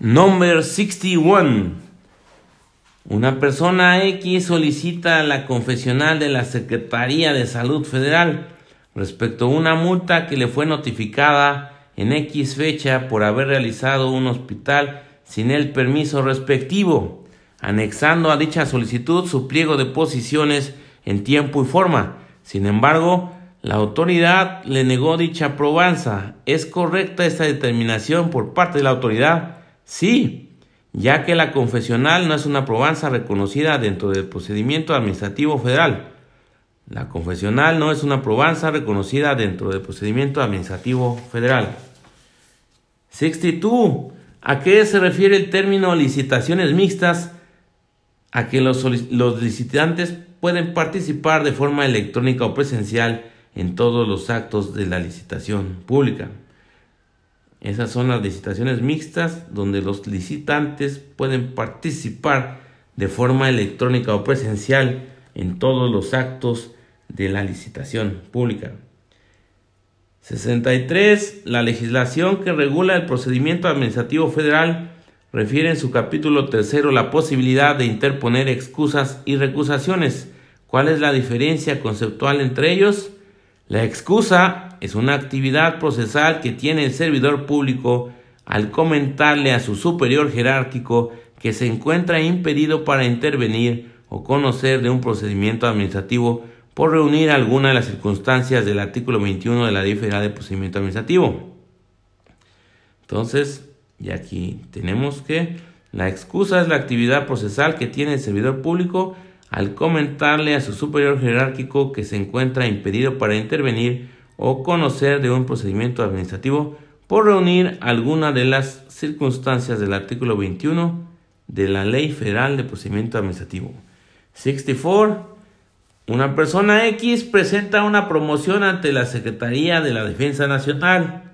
Number 61. Una persona X solicita la confesional de la Secretaría de Salud Federal respecto a una multa que le fue notificada en X fecha por haber realizado un hospital sin el permiso respectivo, anexando a dicha solicitud su pliego de posiciones en tiempo y forma. Sin embargo, la autoridad le negó dicha probanza. ¿Es correcta esta determinación por parte de la autoridad? Sí, ya que la confesional no es una probanza reconocida dentro del procedimiento administrativo federal. La confesional no es una probanza reconocida dentro del procedimiento administrativo federal. 62. ¿A qué se refiere el término licitaciones mixtas? A que los, los licitantes pueden participar de forma electrónica o presencial en todos los actos de la licitación pública. Esas son las licitaciones mixtas donde los licitantes pueden participar de forma electrónica o presencial en todos los actos de la licitación pública. 63. La legislación que regula el procedimiento administrativo federal refiere en su capítulo tercero la posibilidad de interponer excusas y recusaciones. ¿Cuál es la diferencia conceptual entre ellos? La excusa es una actividad procesal que tiene el servidor público al comentarle a su superior jerárquico que se encuentra impedido para intervenir o conocer de un procedimiento administrativo por reunir alguna de las circunstancias del artículo 21 de la Ley Federal de Procedimiento Administrativo. Entonces, y aquí tenemos que la excusa es la actividad procesal que tiene el servidor público al comentarle a su superior jerárquico que se encuentra impedido para intervenir o conocer de un procedimiento administrativo por reunir alguna de las circunstancias del artículo 21 de la Ley Federal de Procedimiento Administrativo. 64. Una persona X presenta una promoción ante la Secretaría de la Defensa Nacional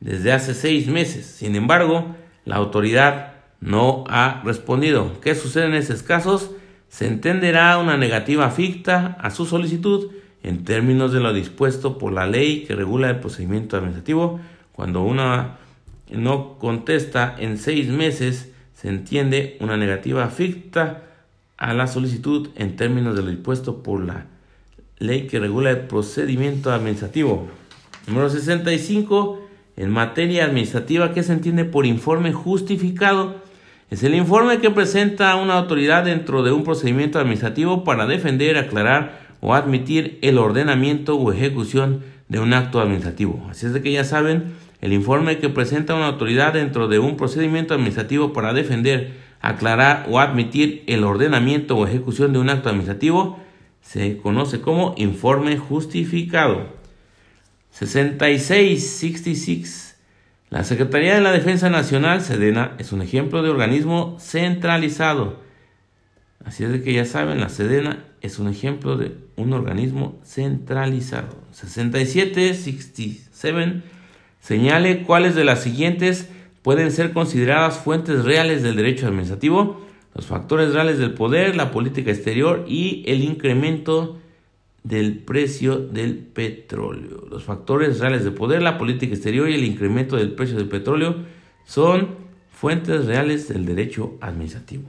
desde hace seis meses. Sin embargo, la autoridad no ha respondido. ¿Qué sucede en esos casos? se entenderá una negativa ficta a su solicitud en términos de lo dispuesto por la ley que regula el procedimiento administrativo. Cuando una no contesta en seis meses, se entiende una negativa ficta a la solicitud en términos de lo dispuesto por la ley que regula el procedimiento administrativo. Número 65. En materia administrativa, ¿qué se entiende por informe justificado? Es el informe que presenta una autoridad dentro de un procedimiento administrativo para defender, aclarar o admitir el ordenamiento o ejecución de un acto administrativo. Así es de que ya saben, el informe que presenta una autoridad dentro de un procedimiento administrativo para defender, aclarar o admitir el ordenamiento o ejecución de un acto administrativo se conoce como informe justificado. 6666 la Secretaría de la Defensa Nacional, Sedena, es un ejemplo de organismo centralizado. Así es de que ya saben, la Sedena es un ejemplo de un organismo centralizado. 6767 señale cuáles de las siguientes pueden ser consideradas fuentes reales del derecho administrativo, los factores reales del poder, la política exterior y el incremento del precio del petróleo. Los factores reales de poder, la política exterior y el incremento del precio del petróleo son fuentes reales del derecho administrativo.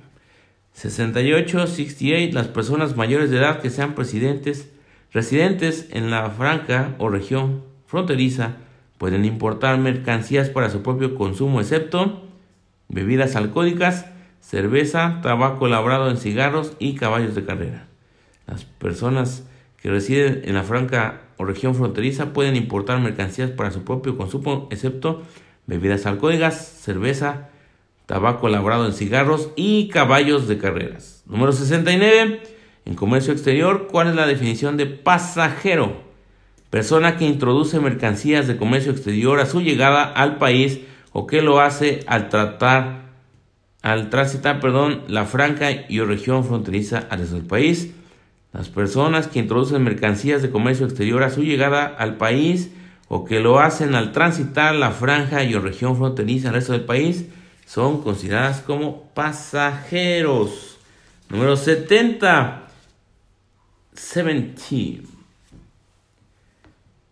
68, 68, las personas mayores de edad que sean presidentes, residentes en la franca o región fronteriza pueden importar mercancías para su propio consumo, excepto bebidas alcohólicas, cerveza, tabaco labrado en cigarros y caballos de carrera. Las personas que residen en la franca o región fronteriza pueden importar mercancías para su propio consumo, excepto bebidas alcohólicas, cerveza, tabaco labrado en cigarros y caballos de carreras. Número 69. En comercio exterior, ¿cuál es la definición de pasajero? Persona que introduce mercancías de comercio exterior a su llegada al país o que lo hace al tratar al transitar, perdón, la franca y o región fronteriza al resto del país. Las personas que introducen mercancías de comercio exterior a su llegada al país o que lo hacen al transitar la franja y o región fronteriza al resto del país son consideradas como pasajeros. Número 70. 70.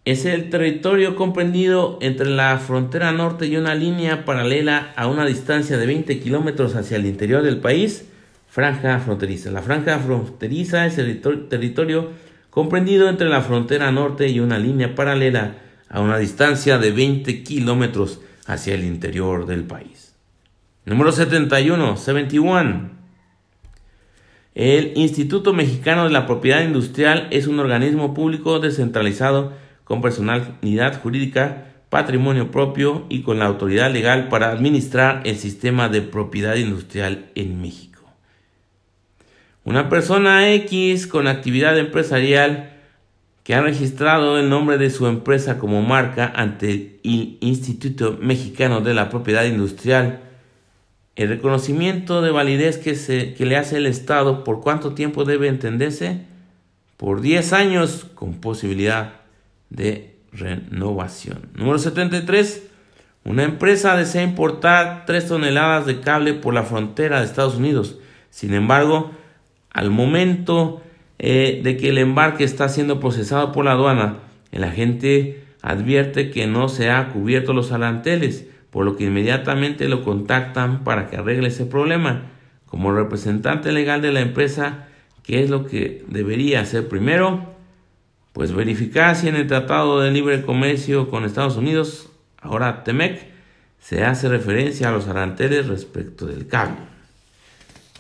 es el territorio comprendido entre la frontera norte y una línea paralela a una distancia de 20 kilómetros hacia el interior del país, franja fronteriza. La franja fronteriza es el territorio comprendido entre la frontera norte y una línea paralela a una distancia de 20 kilómetros hacia el interior del país. Número 71, 71. El Instituto Mexicano de la Propiedad Industrial es un organismo público descentralizado con personalidad jurídica, patrimonio propio y con la autoridad legal para administrar el sistema de propiedad industrial en México. Una persona X con actividad empresarial que ha registrado el nombre de su empresa como marca ante el Instituto Mexicano de la Propiedad Industrial, el reconocimiento de validez que, se, que le hace el Estado, ¿por cuánto tiempo debe entenderse? Por 10 años con posibilidad de renovación. Número 73. Una empresa desea importar 3 toneladas de cable por la frontera de Estados Unidos. Sin embargo, al momento eh, de que el embarque está siendo procesado por la aduana, el agente advierte que no se ha cubierto los aranteles, por lo que inmediatamente lo contactan para que arregle ese problema. Como representante legal de la empresa, ¿qué es lo que debería hacer primero? Pues verificar si en el Tratado de Libre Comercio con Estados Unidos, ahora TEMEC, se hace referencia a los aranteles respecto del cambio.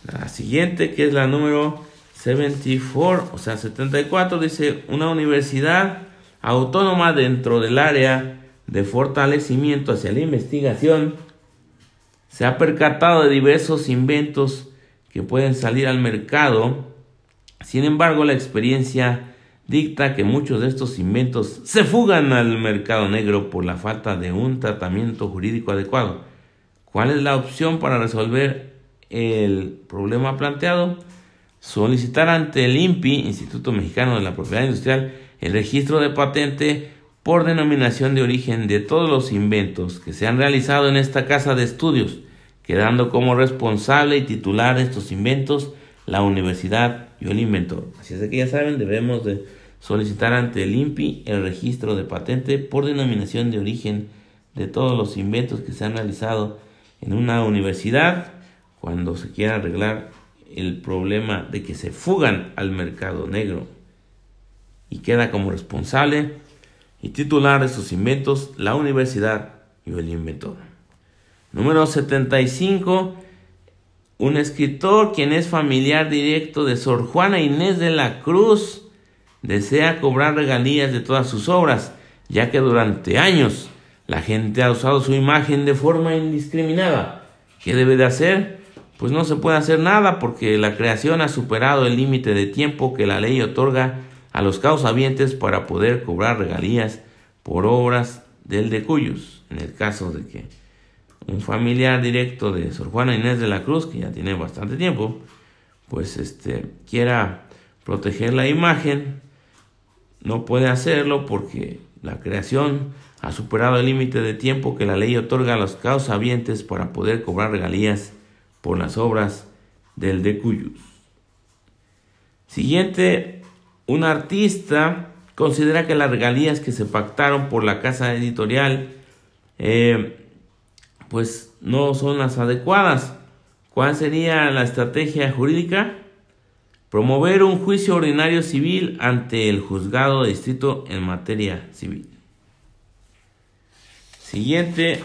La siguiente, que es la número 74, o sea, 74, dice una universidad autónoma dentro del área de fortalecimiento hacia la investigación se ha percatado de diversos inventos que pueden salir al mercado. Sin embargo, la experiencia dicta que muchos de estos inventos se fugan al mercado negro por la falta de un tratamiento jurídico adecuado. ¿Cuál es la opción para resolver el problema planteado? Solicitar ante el INPI, Instituto Mexicano de la Propiedad Industrial, el registro de patente por denominación de origen de todos los inventos que se han realizado en esta casa de estudios, quedando como responsable y titular de estos inventos la universidad y el inventor. Así es que ya saben, debemos de solicitar ante el INPI el registro de patente por denominación de origen de todos los inventos que se han realizado en una universidad cuando se quiera arreglar el problema de que se fugan al mercado negro y queda como responsable y titular de sus inventos la universidad y el inventor. Número 75. Un escritor quien es familiar directo de Sor Juana Inés de la Cruz desea cobrar regalías de todas sus obras, ya que durante años la gente ha usado su imagen de forma indiscriminada. ¿Qué debe de hacer? Pues no se puede hacer nada porque la creación ha superado el límite de tiempo que la ley otorga a los causavientes para poder cobrar regalías por obras del de cuyos, en el caso de que un familiar directo de Sor Juana Inés de la Cruz, que ya tiene bastante tiempo, pues este quiera proteger la imagen no puede hacerlo porque la creación ha superado el límite de tiempo que la ley otorga a los causavientes para poder cobrar regalías por las obras del decuyus. Siguiente, un artista considera que las regalías que se pactaron por la casa editorial eh, pues no son las adecuadas. ¿Cuál sería la estrategia jurídica? Promover un juicio ordinario civil ante el juzgado de distrito en materia civil. Siguiente,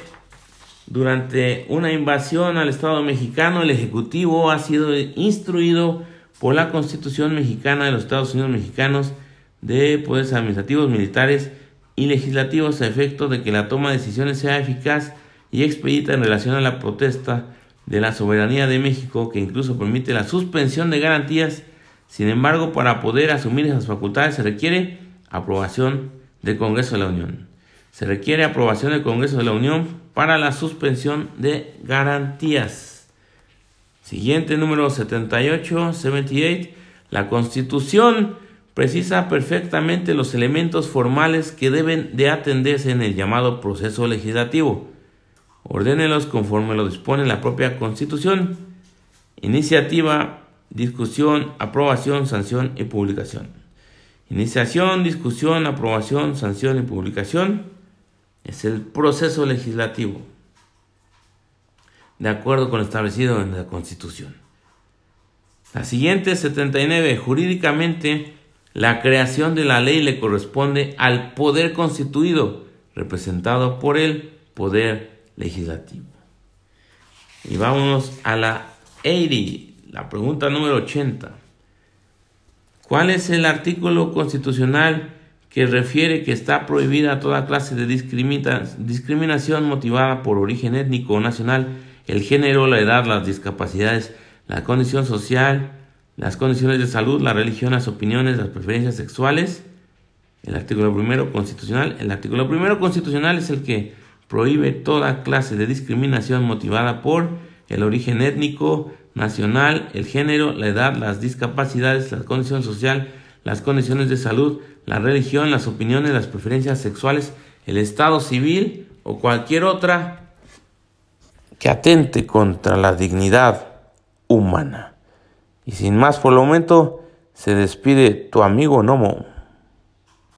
durante una invasión al Estado mexicano, el Ejecutivo ha sido instruido por la Constitución mexicana de los Estados Unidos mexicanos de poderes administrativos, militares y legislativos a efecto de que la toma de decisiones sea eficaz y expedita en relación a la protesta de la soberanía de México, que incluso permite la suspensión de garantías sin embargo, para poder asumir esas facultades se requiere aprobación del Congreso de la Unión. Se requiere aprobación del Congreso de la Unión para la suspensión de garantías. Siguiente número 78, 78. La Constitución precisa perfectamente los elementos formales que deben de atenderse en el llamado proceso legislativo. Ordénelos conforme lo dispone la propia Constitución. Iniciativa discusión, aprobación, sanción y publicación. Iniciación, discusión, aprobación, sanción y publicación es el proceso legislativo, de acuerdo con lo establecido en la Constitución. La siguiente, 79. Jurídicamente, la creación de la ley le corresponde al poder constituido, representado por el poder legislativo. Y vámonos a la 80, la pregunta número 80. ¿Cuál es el artículo constitucional que refiere que está prohibida toda clase de discriminación motivada por origen étnico o nacional, el género, la edad, las discapacidades, la condición social, las condiciones de salud, la religión, las opiniones, las preferencias sexuales? El artículo primero constitucional. El artículo primero constitucional es el que prohíbe toda clase de discriminación motivada por el origen étnico, nacional, el género, la edad, las discapacidades, la condición social, las condiciones de salud, la religión, las opiniones, las preferencias sexuales, el estado civil o cualquier otra que atente contra la dignidad humana. Y sin más por el momento, se despide tu amigo Nomo.